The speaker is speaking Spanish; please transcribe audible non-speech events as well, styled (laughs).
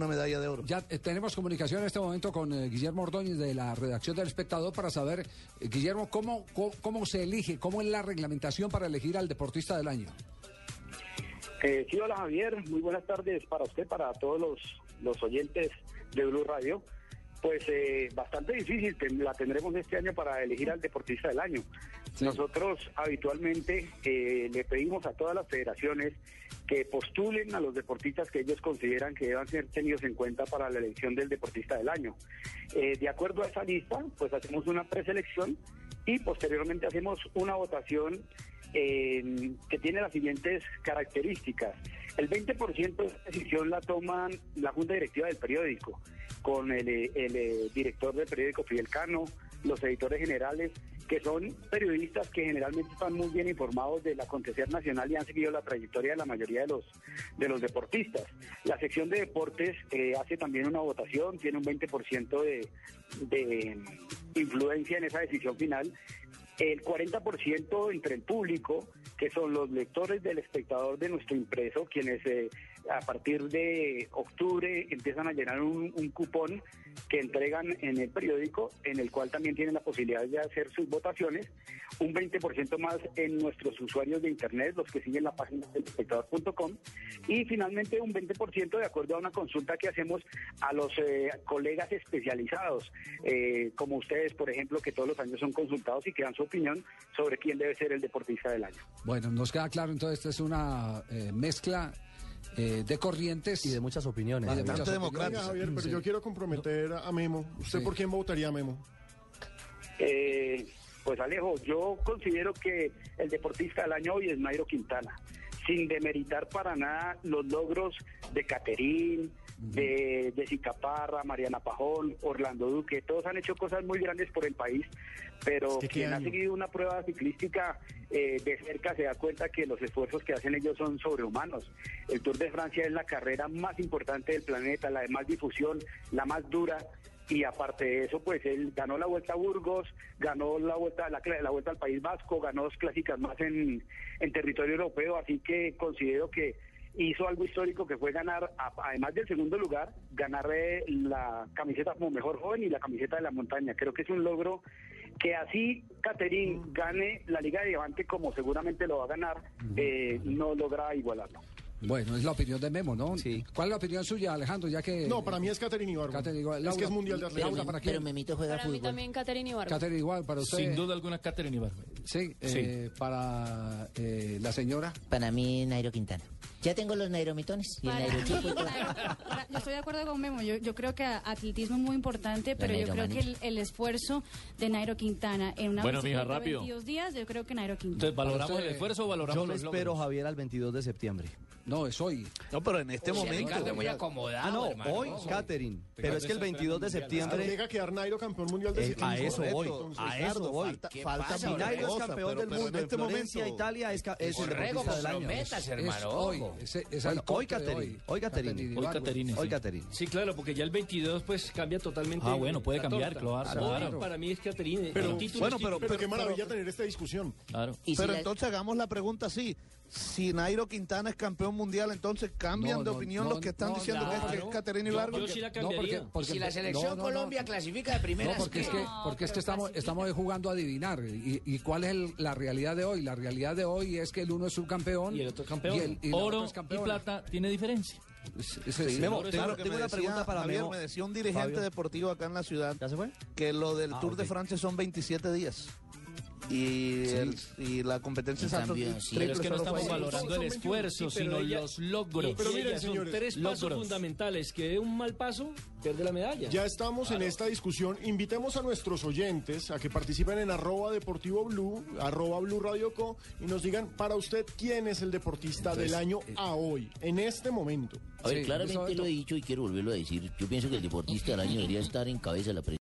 una medalla de oro. Ya eh, tenemos comunicación en este momento con eh, Guillermo Ordóñez de la redacción del Espectador para saber, eh, Guillermo, ¿cómo, cómo, cómo se elige, cómo es la reglamentación para elegir al deportista del año. Eh, sí, hola Javier, muy buenas tardes para usted, para todos los, los oyentes de Blue Radio. Pues eh, bastante difícil, te- la tendremos este año para elegir al deportista del año. Nosotros habitualmente eh, le pedimos a todas las federaciones que postulen a los deportistas que ellos consideran que deban ser tenidos en cuenta para la elección del deportista del año. Eh, de acuerdo a esa lista, pues hacemos una preselección y posteriormente hacemos una votación eh, que tiene las siguientes características. El 20% de esta decisión la toman la Junta Directiva del periódico, con el, eh, el, eh, director del periódico Fidel Cano, los editores generales, que son periodistas que generalmente están muy bien informados del acontecer nacional y han seguido la trayectoria de la mayoría de los, de los deportistas. La sección de deportes eh, hace también una votación, tiene un 20% de, de influencia en esa decisión final el 40% entre el público, que son los lectores del espectador de nuestro impreso, quienes eh, a partir de octubre empiezan a llenar un, un cupón que entregan en el periódico, en el cual también tienen la posibilidad de hacer sus votaciones, un 20% más en nuestros usuarios de Internet, los que siguen la página del espectador.com, y finalmente un 20% de acuerdo a una consulta que hacemos a los eh, colegas especializados, eh, como ustedes, por ejemplo, que todos los años son consultados y que dan su opinión sobre quién debe ser el deportista del año. Bueno, nos queda claro, entonces, esta es una eh, mezcla eh, de corrientes. Y de muchas opiniones. Y de muchas opiniones. Javier, pero Sí. yo quiero comprometer a Memo. ¿Usted Sí. por quién votaría, Memo? Eh, pues Alejo, yo considero que el deportista del año hoy es Nairo Quintana, sin demeritar para nada los logros de Caterín, de Jessica Parra, Mariana Pajón, Orlando Duque, todos han hecho cosas muy grandes por el país, pero Es que qué quien ha seguido una prueba ciclística eh, de cerca se da cuenta que los esfuerzos que hacen ellos son sobrehumanos. El Tour de Francia es la carrera más importante del planeta, la de más difusión, la más dura. Y aparte de eso, pues él ganó la Vuelta a Burgos, ganó la Vuelta, la, la vuelta al País Vasco, ganó dos clásicas más en, en territorio europeo, así que considero que hizo algo histórico que fue ganar, a- además del segundo lugar, ganar eh, la camiseta como mejor joven y la camiseta de la montaña. Creo que es un logro que así Caterín gane la Liga de Diamante como seguramente lo va a ganar, eh, no logra igualarlo. Bueno, es la opinión de Memo, ¿no? Sí. ¿Cuál es la opinión suya, Alejandro? Ya que No, para mí es Ibargüen. Catherine igual. Es Laura- que es mundial de. Laura, ¿para quién? Pero Memito juega Para mí fútbol. también Caterina Ibarra. Catherine igual, para usted. Sin duda alguna, Catherine Ibargüen. Sí, eh, para eh, la señora. Para mí, Nairo Quintana. Ya tengo los nairomitones y el Para (laughs) Nairo mí, Chico y todo. Estoy de acuerdo con Memo. Yo, yo creo que atletismo es muy importante, pero yo creo que el, el esfuerzo de Nairo Quintana en una Bueno, mija, rápido. 22 días, yo creo que Nairo Quintana. Entonces, ¿valoramos usted- el esfuerzo o valoramos Yo lo espero, logros? Javier, al 22 de septiembre. No, es hoy. No, pero en este momento. Ah, no, hoy, Catherine. Pero es que el 22 de septiembre. Llega a quedar Nairo campeón mundial de Eh, ciclismo. a eso voy, a eso Ricardo, voy. falta- Si Nairo es campeón del mundo en este momento- Italia, es, el deportista del año. El corte hoy, de Catherine. Hoy, Catherine. Hoy, Ibargüen. Caterine. Hoy. Catherine. Sí, claro, porque ya el 22 pues cambia totalmente. Ah, bueno, puede cambiar, claro, Hoy claro. para mí es Caterine. Pero- título bueno, es pero-. Pero qué maravilla tener esta discusión. Claro. Y si Pero la- entonces hagamos la pregunta así. Si Nairo Quintana es campeón mundial, entonces cambian No, de opinión no, los que están no, diciendo que es- claro. Catherine Yo- Ibargüen. yo sí la No, porque, si la selección no, no, no. Colombia clasifica de primera. No, porque es que, porque es que estamos, estamos jugando a adivinar. ¿Y, y cuál es el- la realidad de hoy? La realidad de hoy es que el uno es subcampeón. Y el otro campeón. y el- y Oro y plata tiene diferencia. Memo, tengo, tengo me una decía- pregunta para Javier, Memo. me decía un dirigente Fabio. deportivo acá en la ciudad ¿Ya se fue? que lo del Ah, Tour de. Francia son 27 días. Y, el- y la competencia En es cambio, sí. Pero es que no estamos valorando el Son 21, esfuerzo, Sí, sino ella- los logros. Pero miren, son señores, tres pasos logros. fundamentales. Que dé un mal paso, pierde la medalla. Ya estamos en esta discusión. Invitemos a nuestros oyentes a que participen en arroba deportivo blue, arroba blue radio co, y nos digan para usted quién es el deportista del año a hoy, en este momento. A ver, Sí, claramente lo he dicho y quiero volverlo a decir. Yo pienso que el deportista del año debería estar en cabeza de la prensa.